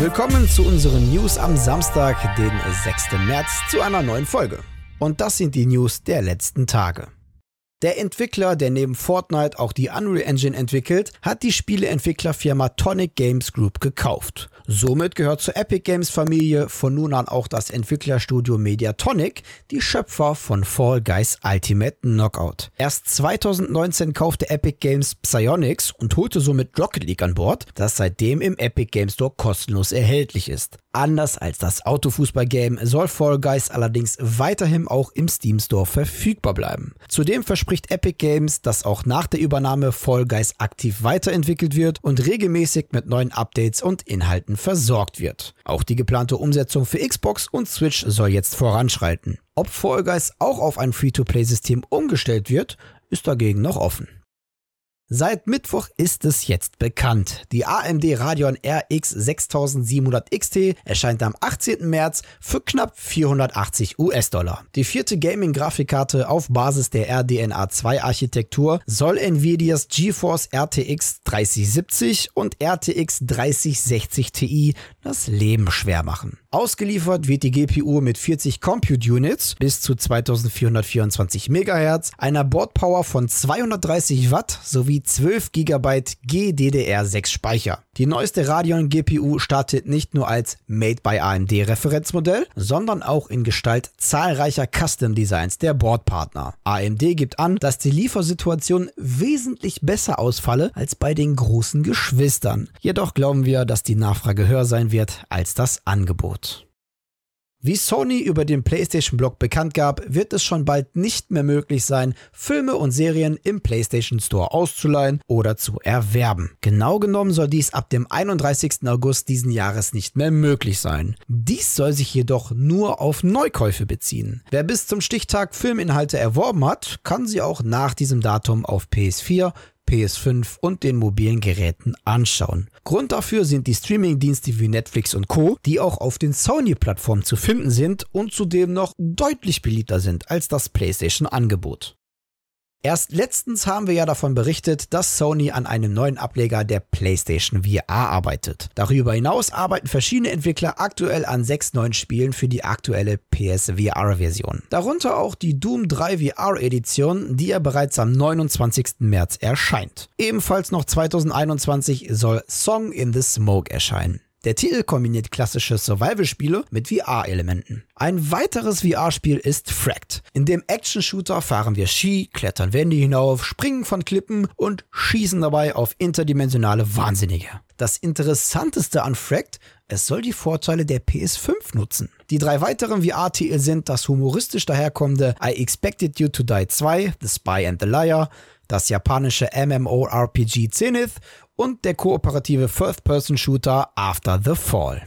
Willkommen zu unseren News am Samstag, den 6. März, zu einer neuen Folge. Und das sind die News der letzten Tage. Der Entwickler, der neben Fortnite auch die Unreal Engine entwickelt, hat die Spieleentwicklerfirma Tonic Games Group gekauft. Somit gehört zur Epic Games Familie von nun an auch das Entwicklerstudio Mediatonic, die Schöpfer von Fall Guys Ultimate Knockout. Erst 2019 kaufte Epic Games Psyonix und holte somit Rocket League an Bord, das seitdem im Epic Games Store kostenlos erhältlich ist. Anders als das Autofußball-Game soll Fall Guys allerdings weiterhin auch im Steam Store verfügbar bleiben. Zudem verspricht Epic Games, dass auch nach der Übernahme Fall Guys aktiv weiterentwickelt wird und regelmäßig mit neuen Updates und Inhalten versorgt wird. Auch die geplante Umsetzung für Xbox und Switch soll jetzt voranschreiten. Ob Fall Guys auch auf ein Free-to-Play-System umgestellt wird, ist dagegen noch offen. Seit Mittwoch ist es jetzt bekannt. Die AMD Radeon RX 6700 XT erscheint am 18. März für knapp 480 US-Dollar. Die vierte Gaming-Grafikkarte auf Basis der RDNA 2 Architektur soll Nvidias GeForce RTX 3070 und RTX 3060 Ti das Leben schwer machen. Ausgeliefert wird die GPU mit 40 Compute Units bis zu 2424 MHz, einer Boardpower von 230 Watt sowie 12 GB GDDR6 Speicher. Die neueste Radeon GPU startet nicht nur als Made by AMD Referenzmodell, sondern auch in Gestalt zahlreicher Custom Designs der Boardpartner. AMD gibt an, dass die Liefersituation wesentlich besser ausfalle als bei den großen Geschwistern. Jedoch glauben wir, dass die Nachfrage höher sein wird als das Angebot. Wie Sony über den PlayStation-Blog bekannt gab, wird es schon bald nicht mehr möglich sein, Filme und Serien im PlayStation Store auszuleihen oder zu erwerben. Genau genommen soll dies ab dem 31. August diesen Jahres nicht mehr möglich sein. Dies soll sich jedoch nur auf Neukäufe beziehen. Wer bis zum Stichtag Filminhalte erworben hat, kann sie auch nach diesem Datum auf PS4, PS5 und den mobilen Geräten anschauen. Grund dafür sind die Streamingdienste wie Netflix und Co., die auch auf den Sony-Plattformen zu finden sind und zudem noch deutlich beliebter sind als das PlayStation-Angebot. Erst letztens haben wir ja davon berichtet, dass Sony an einem neuen Ableger der PlayStation VR arbeitet. Darüber hinaus arbeiten verschiedene Entwickler aktuell an sechs neuen Spielen für die aktuelle PSVR-Version. Darunter auch die Doom 3 VR-Edition, die ja bereits am 29. März erscheint. Ebenfalls noch 2021 soll Song in the Smoke erscheinen. Der Titel kombiniert klassische Survival-Spiele mit VR-Elementen. Ein weiteres VR-Spiel ist Fracked. In dem Action-Shooter fahren wir Ski, klettern Wände hinauf, springen von Klippen und schießen dabei auf interdimensionale Wahnsinnige. Das Interessanteste an Fracked, es soll die Vorteile der PS5 nutzen. Die drei weiteren VR-Titel sind das humoristisch daherkommende I Expected You to Die 2, The Spy and the Liar, das japanische MMORPG Zenith und der kooperative First-Person-Shooter After the Fall.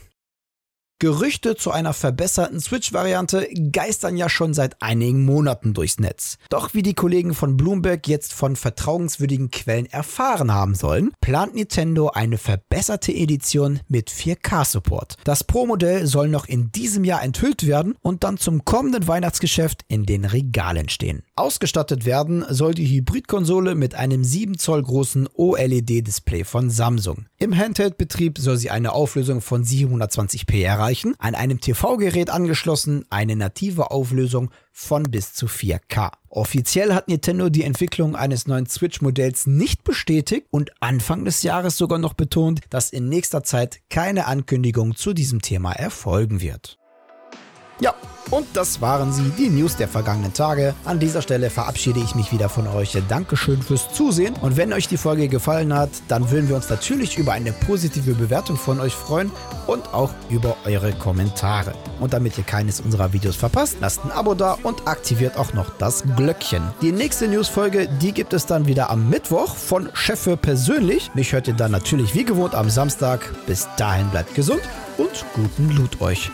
Gerüchte zu einer verbesserten Switch-Variante geistern ja schon seit einigen Monaten durchs Netz. Doch wie die Kollegen von Bloomberg jetzt von vertrauenswürdigen Quellen erfahren haben sollen, plant Nintendo eine verbesserte Edition mit 4K-Support. Das Pro-Modell soll noch in diesem Jahr enthüllt werden und dann zum kommenden Weihnachtsgeschäft in den Regalen stehen. Ausgestattet werden soll die Hybridkonsole mit einem 7 Zoll großen OLED-Display von Samsung. Im Handheld-Betrieb soll sie eine Auflösung von 720p erreichen erreichen, an einem TV-Gerät angeschlossen eine native Auflösung von bis zu 4K. Offiziell hat Nintendo die Entwicklung eines neuen Switch-Modells nicht bestätigt und Anfang des Jahres sogar noch betont, dass in nächster Zeit keine Ankündigung zu diesem Thema erfolgen wird. Ja, und das waren sie, die News der vergangenen Tage. An dieser Stelle verabschiede ich mich wieder von euch. Dankeschön fürs Zusehen. Und wenn euch die Folge gefallen hat, dann würden wir uns natürlich über eine positive Bewertung von euch freuen und auch über eure Kommentare. Und damit ihr keines unserer Videos verpasst, lasst ein Abo da und aktiviert auch noch das Glöckchen. Die nächste Newsfolge, die gibt es dann wieder am Mittwoch von Chefe persönlich. Mich hört ihr dann natürlich wie gewohnt am Samstag. Bis dahin bleibt gesund und guten Loot euch.